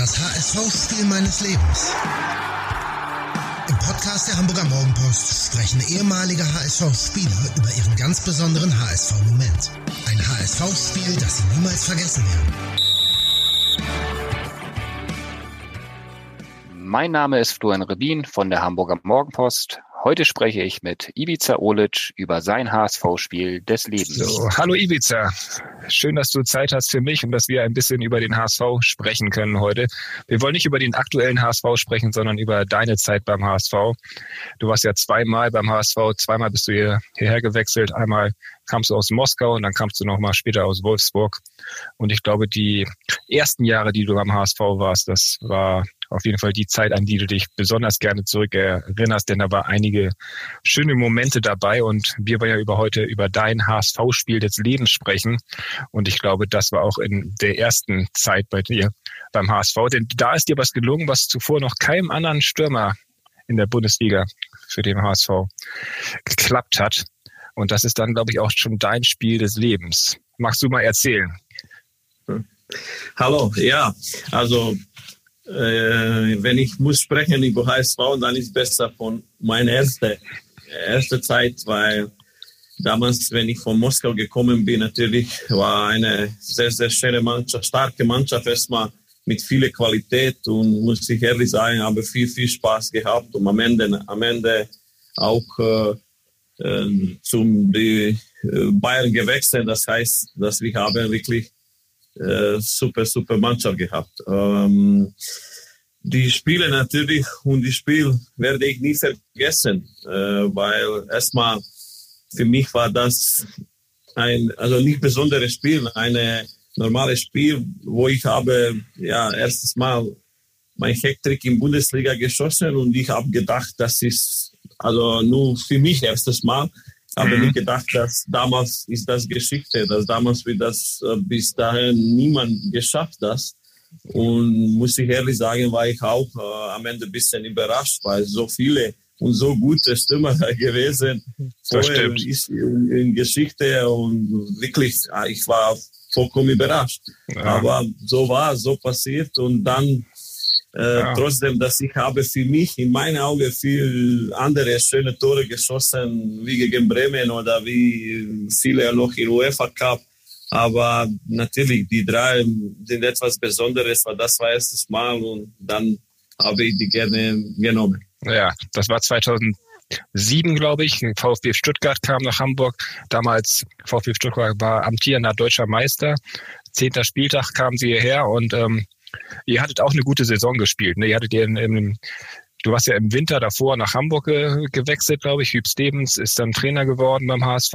Das HSV-Spiel meines Lebens. Im Podcast der Hamburger Morgenpost sprechen ehemalige HSV-Spieler über ihren ganz besonderen HSV-Moment. Ein HSV-Spiel, das sie niemals vergessen werden. Mein Name ist Florian Rebin von der Hamburger Morgenpost. Heute spreche ich mit Ivica Olic über sein HSV-Spiel des Lebens. So, hallo Ivica. Schön, dass du Zeit hast für mich und dass wir ein bisschen über den HSV sprechen können heute. Wir wollen nicht über den aktuellen HSV sprechen, sondern über deine Zeit beim HSV. Du warst ja zweimal beim HSV, zweimal bist du hier, hierher gewechselt. Einmal kamst du aus Moskau und dann kamst du nochmal später aus Wolfsburg. Und ich glaube, die ersten Jahre, die du beim HSV warst, das war auf jeden Fall die Zeit, an die du dich besonders gerne zurückerinnerst, denn da war einige schöne Momente dabei und wir wollen ja über heute über dein HSV-Spiel des Lebens sprechen und ich glaube, das war auch in der ersten Zeit bei dir beim HSV, denn da ist dir was gelungen, was zuvor noch keinem anderen Stürmer in der Bundesliga für den HSV geklappt hat. Und das ist dann, glaube ich, auch schon dein Spiel des Lebens. Magst du mal erzählen? Hallo, ja, also äh, wenn ich muss sprechen über HSV, dann ist besser von meiner ersten erste Zeit, weil damals, wenn ich von Moskau gekommen bin, natürlich war eine sehr, sehr schöne Mannschaft, starke Mannschaft erstmal mit viel Qualität und muss ich ehrlich sagen, habe viel, viel Spaß gehabt und am Ende, am Ende auch äh, äh, zum die, äh, Bayern gewechselt. Das heißt, dass wir haben wirklich äh, super, super Mannschaft gehabt. Ähm, die Spiele natürlich und die Spiel werde ich nie vergessen, äh, weil erstmal für mich war das ein, also nicht besonderes Spiel, ein normales Spiel, wo ich habe ja erstes Mal mein Hecktrick in Bundesliga geschossen und ich habe gedacht, das ist also nur für mich erstes Mal. Habe mhm. nicht gedacht, dass damals ist das Geschichte, dass damals wird das äh, bis dahin niemand geschafft das. Und muss ich ehrlich sagen, war ich auch äh, am Ende ein bisschen überrascht, weil so viele und so gute Stürmer gewesen das stimmt. ist in, in, Geschichte und wirklich, äh, ich war vollkommen überrascht. Ja. Aber so war, so passiert und dann äh, ja. Trotzdem, dass ich habe für mich in meinen Augen viel andere schöne Tore geschossen, wie gegen Bremen oder wie viele noch in UEFA Cup. Aber natürlich, die drei sind etwas Besonderes, weil das war erstes Mal und dann habe ich die gerne genommen. Ja, das war 2007, glaube ich. VfB Stuttgart kam nach Hamburg. Damals VfB Stuttgart war amtierender deutscher Meister. Zehnter Spieltag kamen sie hierher und ähm, ihr hattet auch eine gute Saison gespielt. Ne? Ihr hattet ihr in, in, du warst ja im Winter davor nach Hamburg ge gewechselt, glaube ich. Hüb Stevens ist dann Trainer geworden beim HSV.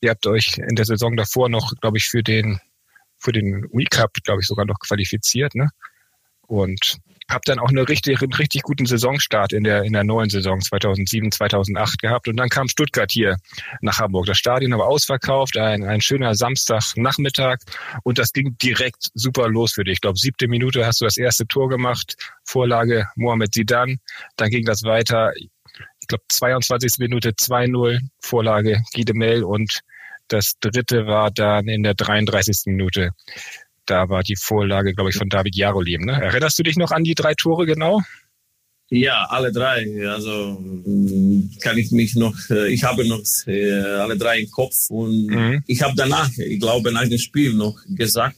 Ihr habt euch in der Saison davor noch, glaube ich, für den für den Cup, glaube ich, sogar noch qualifiziert. Ne? Und habe dann auch eine richtig, einen richtig guten Saisonstart in der, in der neuen Saison 2007, 2008 gehabt. Und dann kam Stuttgart hier nach Hamburg. Das Stadion aber ausverkauft, ein, ein schöner Samstagnachmittag. Und das ging direkt super los für dich. Ich glaube, siebte Minute hast du das erste Tor gemacht. Vorlage Mohamed Sidan. Dann ging das weiter. Ich glaube, 22. Minute 2-0. Vorlage Guide und das dritte war dann in der 33. Minute da war die Vorlage, glaube ich, von David Jarolim. Ne? Erinnerst du dich noch an die drei Tore genau? Ja, alle drei. Also kann ich mich noch, äh, ich habe noch äh, alle drei im Kopf und mhm. ich habe danach, ich glaube, nach dem Spiel noch gesagt,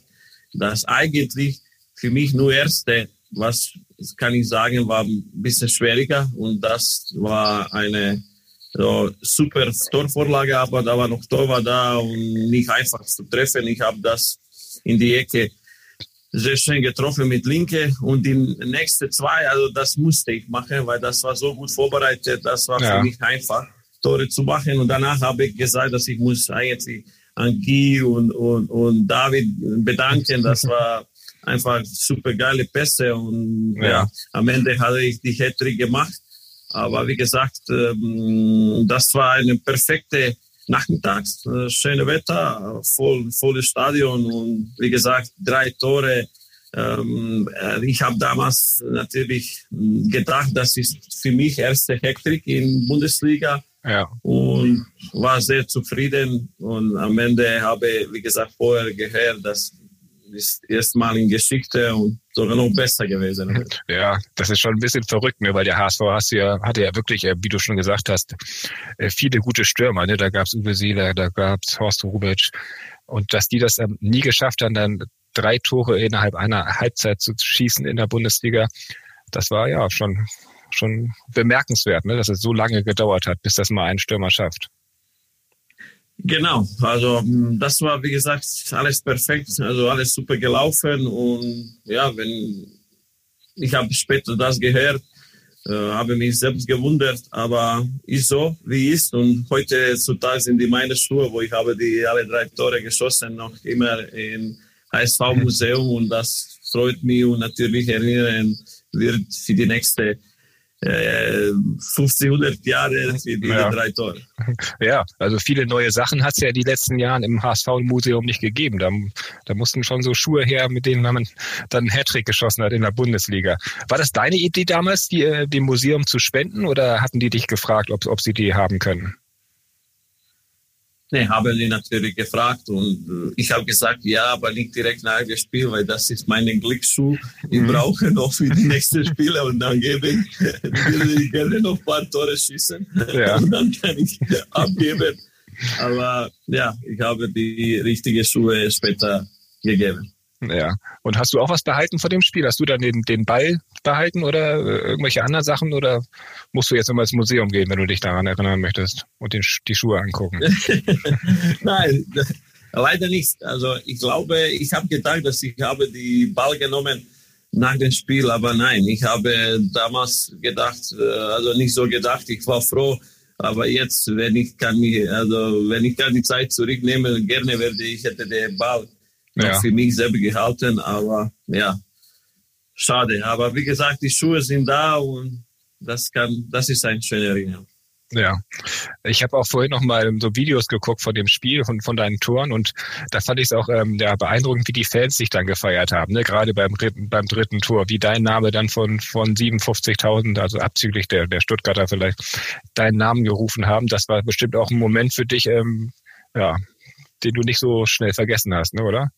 dass eigentlich für mich nur erste, was kann ich sagen, war ein bisschen schwieriger und das war eine so, super Torvorlage, aber da war noch Torwart da und nicht einfach zu treffen. Ich habe das in die Ecke sehr schön getroffen mit Linke und die nächste zwei, also das musste ich machen, weil das war so gut vorbereitet, das war ja. für mich einfach, Tore zu machen und danach habe ich gesagt, dass ich muss eigentlich an Guy und, und, und David bedanken, das war einfach super geile Pässe und ja. ja am Ende hatte ich die Hattrick gemacht, aber wie gesagt, ähm, das war eine perfekte nachmittags, äh, schöne Wetter, voll, volles Stadion und wie gesagt, drei Tore. Ähm, äh, ich habe damals natürlich gedacht, das ist für mich erste Hektik in Bundesliga ja. und war sehr zufrieden. Und am Ende habe, wie gesagt, vorher gehört, das ist erstmal in Geschichte und sogar noch besser gewesen. Ja, das ist schon ein bisschen verrückt, ne? weil der HSV hast ja, hatte ja wirklich, äh, wie du schon gesagt hast, äh, viele gute Stürmer. Ne? Da gab es Uwe Seeler, da gab es Horst Rubic. Und dass die das ähm, nie geschafft haben, dann drei Tore innerhalb einer Halbzeit zu schießen in der Bundesliga, das war ja schon, schon bemerkenswert, ne? dass es so lange gedauert hat, bis das mal ein Stürmer schafft. Genau, also mm, das war wie gesagt alles perfekt, also alles super gelaufen und ja, wenn ich habe später das gehört, äh, habe mich selbst gewundert, aber ist so, wie ist und heute zutage sind die meine Schuhe, wo ich habe die alle drei Tore geschossen, noch immer im HSV Museum und das freut mich und natürlich erinnern wird für die nächste 50, äh, 100 Jahre diese ja. drei Tore. Ja, also viele neue Sachen hat es ja in den letzten Jahren im HSV-Museum nicht gegeben. Da, da mussten schon so Schuhe her, mit denen man dann einen Hattrick geschossen hat in der Bundesliga. War das deine Idee damals, die, äh, dem Museum zu spenden oder hatten die dich gefragt, ob, ob sie die haben können? Ne, haben die natürlich gefragt und äh, ich habe gesagt, ja, aber nicht direkt nach dem Spiel, weil das ist mein Glücksschuh. Ich mhm. brauche noch für die nächsten Spiele und dann gebe ich, würde ich gerne noch ein paar Tore schießen ja. und dann kann ich abgeben. Aber ja, ich habe die richtigen Schuhe später gegeben. Ja. Und hast du auch was behalten von dem Spiel? Hast du dann den, den Ball behalten oder äh, irgendwelche anderen Sachen? Oder musst du jetzt immer ins Museum gehen, wenn du dich daran erinnern möchtest und den, die Schuhe angucken? Nein, leider nicht. Also ich glaube, ich habe gedacht, dass ich habe die Ball genommen nach dem Spiel, aber nein, ich habe damals gedacht, äh, also nicht so gedacht, ich war froh, aber jetzt, wenn ich kann also wenn ich kann die Zeit zurücknehmen, gerne werde ich hätte den Ball ja. für mich selber gehalten, aber ja, schade. Aber wie gesagt, die Schuhe sind da und das kann, das ist ein schöner Erinnerung. Ja, ich habe auch vorhin noch mal so Videos geguckt von dem Spiel, von, von deinen Toren und da fand ich es auch ähm, ja, beeindruckend, wie die Fans sich dann gefeiert haben, ne? gerade beim, beim dritten Tor, wie dein Name dann von, von 57.000, also abzüglich der, der Stuttgarter vielleicht, deinen Namen gerufen haben. Das war bestimmt auch ein Moment für dich, ähm, ja, den du nicht so schnell vergessen hast, ne, oder?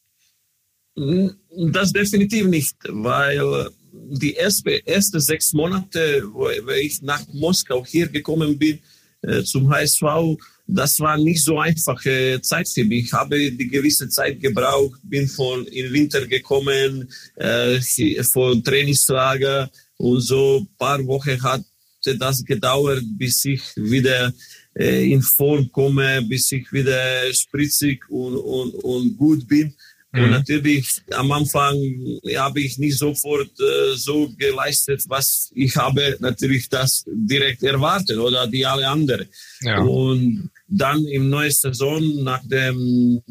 Das definitiv nicht, weil die ersten erste sechs Monate, wo ich nach Moskau hier gekommen bin, äh, zum HSV, das war nicht so einfache Zeit für mich. Ich habe die gewisse Zeit gebraucht, bin von in Winter gekommen, äh, von Trainingslager und so ein paar Wochen hat das gedauert, bis ich wieder äh, in Form komme, bis ich wieder spritzig und, und, und gut bin. Und mhm. natürlich am Anfang habe ich nicht sofort äh, so geleistet, was ich habe natürlich das direkt erwartet oder die alle anderen. Ja. Und dann im neuen Saison nach dem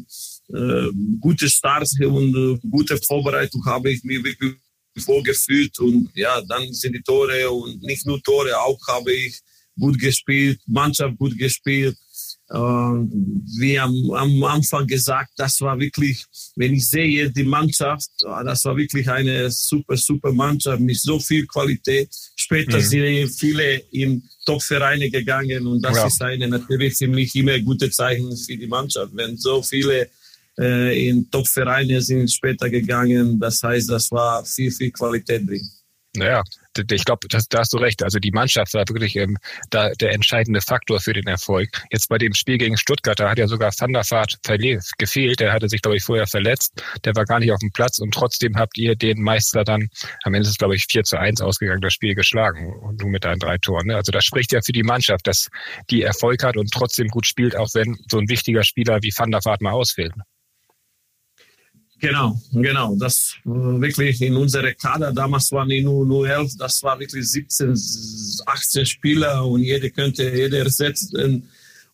äh, guten Start und äh, gute Vorbereitung habe ich mich wirklich vorgefühlt und ja, dann sind die Tore und nicht nur Tore, auch habe ich gut gespielt, Mannschaft gut gespielt wie am, am, Anfang gesagt, das war wirklich, wenn ich sehe die Mannschaft, äh, das war wirklich eine super, super Mannschaft mit so viel Qualität. Später mhm. sind viele in Top-Vereine gegangen und das ja. ist eine natürlich für mich immer gute Zeichen für die Mannschaft. Wenn so viele äh, in Top-Vereine sind später gegangen, das heißt, das war viel, viel Qualität drin. Naja, ich glaube, da hast du recht. Also die Mannschaft war wirklich ähm, da der entscheidende Faktor für den Erfolg. Jetzt bei dem Spiel gegen Stuttgart, da hat ja sogar Van der Vaart gefehlt. Der hatte sich, glaube ich, vorher verletzt. Der war gar nicht auf dem Platz und trotzdem habt ihr den Meister dann, am Ende ist es, glaube ich, 4 zu 1 ausgegangen, das Spiel geschlagen. Und du mit deinen drei Toren. Ne? Also das spricht ja für die Mannschaft, dass die Erfolg hat und trotzdem gut spielt, auch wenn so ein wichtiger Spieler wie Van der Vaart mal ausfällt. Genau, genau. Das wirklich in unserer Kader, damals waren die nur, nur elf, das war wirklich 17, 18 Spieler und jeder könnte jeder ersetzen.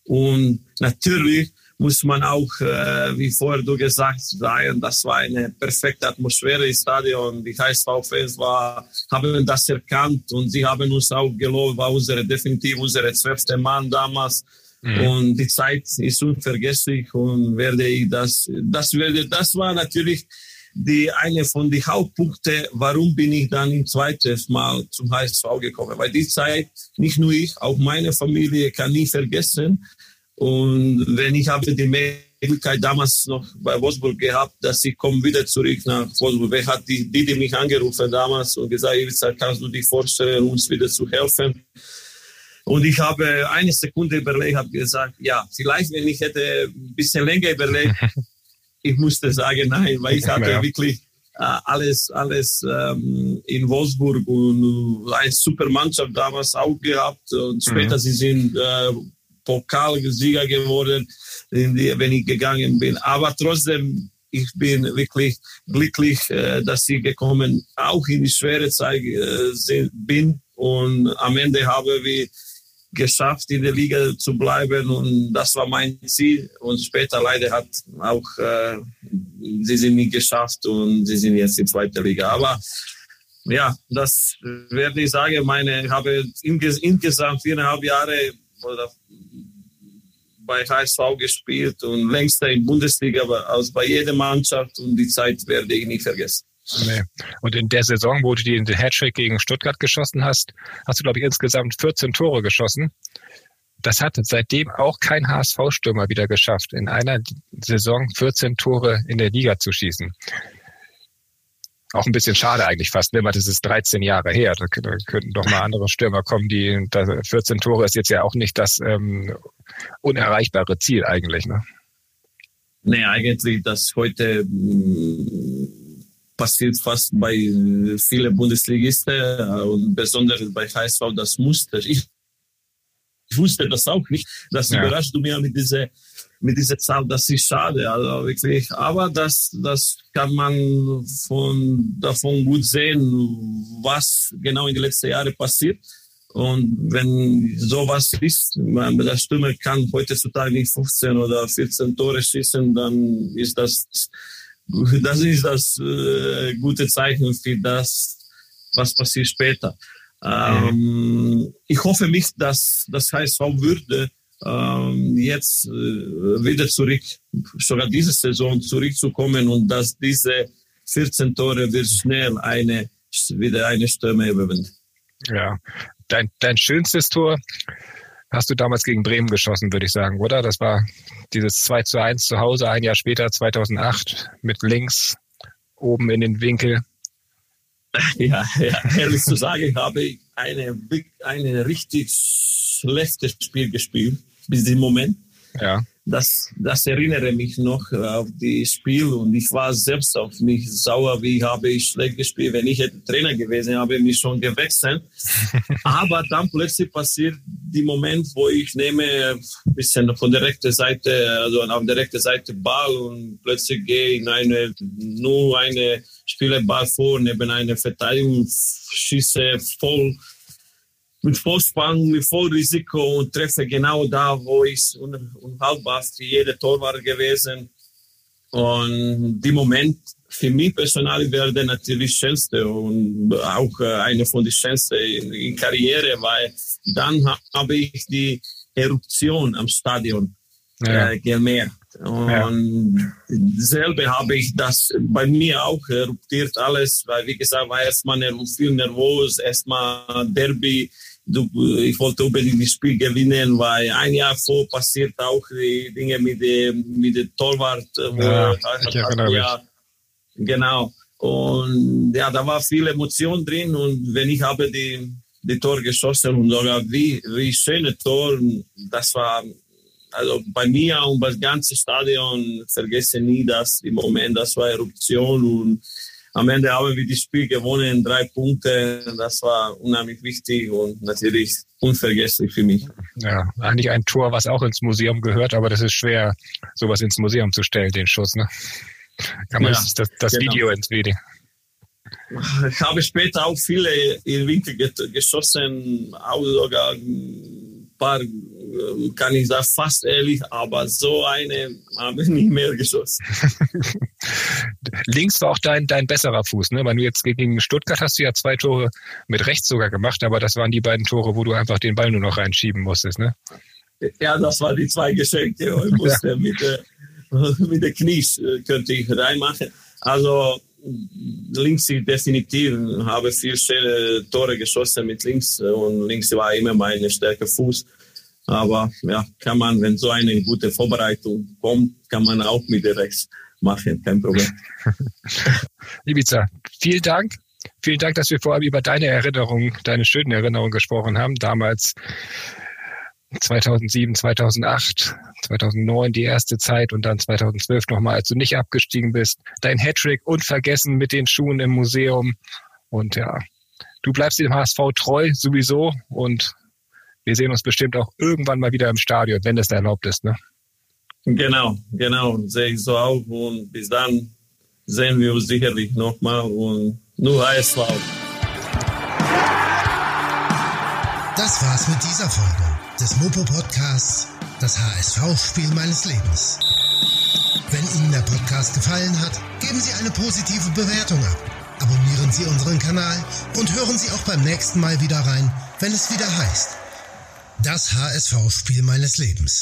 Und natürlich muss man auch, äh, wie vorher du gesagt hast, das war eine perfekte Atmosphäre im Stadion. Die HSV-Fans haben das erkannt und sie haben uns auch gelobt, war unsere, definitiv unsere zwölfte Mann damals. Mhm. Und die Zeit ist unvergesslich und werde ich das, das werde, das war natürlich die eine von den Hauptpunkten, warum bin ich dann ein zweites Mal zum HSV gekommen. Weil die Zeit, nicht nur ich, auch meine Familie kann nie vergessen. Und wenn ich habe die Möglichkeit damals noch bei Wolfsburg gehabt, dass ich komme wieder zurück nach Wolfsburg. Wer hat die, die, die mich angerufen damals und gesagt, Ivica, kannst du dich vorstellen, uns wieder zu helfen? Und ich habe eine Sekunde überlegt, habe gesagt, ja, vielleicht, wenn ich hätte ein bisschen länger überlegt, ich musste sagen nein, weil ich hatte ja. wirklich äh, alles, alles ähm, in Wolfsburg und eine super Mannschaft damals auch gehabt. Und später mhm. sie sind äh, Pokalsieger geworden, die, wenn ich gegangen bin. Aber trotzdem, ich bin wirklich glücklich, äh, dass ich gekommen, auch in die schwere Zeit äh, bin. Und am Ende habe wir geschafft, in der Liga zu bleiben und das war mein Ziel. Und später leider hat auch äh, sie sind nicht geschafft und sie sind jetzt in zweiter Liga. Aber ja, das werde ich sagen. Meine, ich habe insgesamt viereinhalb Jahre bei HSV gespielt und längst in Bundesliga, aber als bei jeder Mannschaft und die Zeit werde ich nicht vergessen. Nee. Und in der Saison, wo du den Hattrick gegen Stuttgart geschossen hast, hast du, glaube ich, insgesamt 14 Tore geschossen. Das hat seitdem auch kein HSV-Stürmer wieder geschafft, in einer Saison 14 Tore in der Liga zu schießen. Auch ein bisschen schade eigentlich fast, ne? weil das ist 13 Jahre her. Da, könnten doch mal andere Stürmer kommen, die 14 Tore ist jetzt ja auch nicht das ähm, unerreichbare Ziel eigentlich. Ne? Nee, eigentlich, dass heute passiert fast bei vielen Bundesligisten äh, und besonders bei HSV das Muster. Ich, ich wusste das auch nicht. Das ja. überrascht du mir mit dieser mit dieser Zahl, das ist schade, also wirklich. Aber das, das kann man von, davon gut sehen, was genau in den letzten Jahren passiert. Und wenn sowas ist, man, der Stürmer kann heutzutage nicht 15 oder 14 Tore schießen, dann ist das das ist das äh, gute Zeichen für das, was passiert später. Ähm, ich hoffe nicht, dass das HSV würde ähm, jetzt äh, wieder zurück, sogar diese Saison zurückzukommen und dass diese 14 Tore wird schnell eine, wieder eine Stürme überwinden. Ja, dein, dein schönstes Tor hast du damals gegen Bremen geschossen, würde ich sagen, oder? Das war dieses 2 zu 1 zu Hause, ein Jahr später, 2008, mit links oben in den Winkel. Ja, ja ehrlich zu sagen, habe ich eine, eine richtig schlechtes Spiel gespielt bis zum Moment. Ja das, das erinnere mich noch auf die Spiel und ich war selbst auf mich sauer, wie habe ich schlecht gespielt. Wenn ich hätte Trainer gewesen, habe ich mich schon gewechselt. Aber dann plötzlich passiert die Moment, wo ich nehme ein bisschen von der rechten Seite, also auf der rechten Seite Ball und plötzlich gehe in eine, nur eine Spielerball vor, neben einer Verteidigung, schieße voll mit Vollspann, mit Vollrisiko und treffe genau da, wo ich unhaltbar für jede Tor war gewesen. Und die Moment für mich persönlich wäre natürlich schönste und auch äh, eine von den schönsten in, in Karriere, weil dann habe ich die Eruption am Stadion ja. äh, gemerkt. Und ja. selber habe ich das bei mir auch eruptiert alles, weil wie gesagt war erstmal viel nervös, erstmal Derby, ich wollte unbedingt das Spiel gewinnen, weil ein Jahr vor passiert auch die Dinge mit dem, mit dem Torwart. Wo ja, ich erinnere ja, Genau. Und ja, da war viel Emotion drin und wenn ich habe die, die Tor geschossen und sogar wie, wie schöne Tor, das war also bei mir und beim ganzen Stadion vergesse nie das im Moment, das war Eruption und am Ende haben wir das Spiel gewonnen, drei Punkte. Das war unheimlich wichtig und natürlich unvergesslich für mich. Ja, eigentlich ein Tor, was auch ins Museum gehört, aber das ist schwer, sowas ins Museum zu stellen, den Schuss. Ne? Kann man ja, das, das genau. Video ins Video. Ich habe später auch viele in Winkel geschossen, auch sogar paar ähm, kann ich sagen, fast ehrlich, aber so eine habe ich nicht mehr geschossen. Links war auch dein, dein besserer Fuß, ne? Weil du jetzt gegen Stuttgart hast du ja zwei Tore mit rechts sogar gemacht, aber das waren die beiden Tore, wo du einfach den Ball nur noch reinschieben musstest, ne? Ja, das waren die zwei Geschenke. Ich musste ja. mit, der, mit der Knie äh, könnte ich reinmachen. Also links definitiv habe viel schöne Tore geschossen mit links und links war immer mein starker Fuß. Aber ja, kann man, wenn so eine gute Vorbereitung kommt, kann man auch mit der Rechts machen, kein Problem. Ibiza, vielen Dank. Vielen Dank, dass wir vorab über deine Erinnerungen, deine schönen Erinnerungen gesprochen haben. Damals 2007, 2008, 2009 die erste Zeit und dann 2012 nochmal, als du nicht abgestiegen bist. Dein Hattrick unvergessen mit den Schuhen im Museum. Und ja, du bleibst dem HSV treu sowieso und wir sehen uns bestimmt auch irgendwann mal wieder im Stadion, wenn das da erlaubt ist. Ne? Genau, genau, sehe ich so auch. Und bis dann sehen wir uns sicherlich nochmal und nur HSV. Das war's mit dieser Folge des Mopo Podcasts, das HSV-Spiel meines Lebens. Wenn Ihnen der Podcast gefallen hat, geben Sie eine positive Bewertung ab. Abonnieren Sie unseren Kanal und hören Sie auch beim nächsten Mal wieder rein, wenn es wieder heißt, das HSV-Spiel meines Lebens.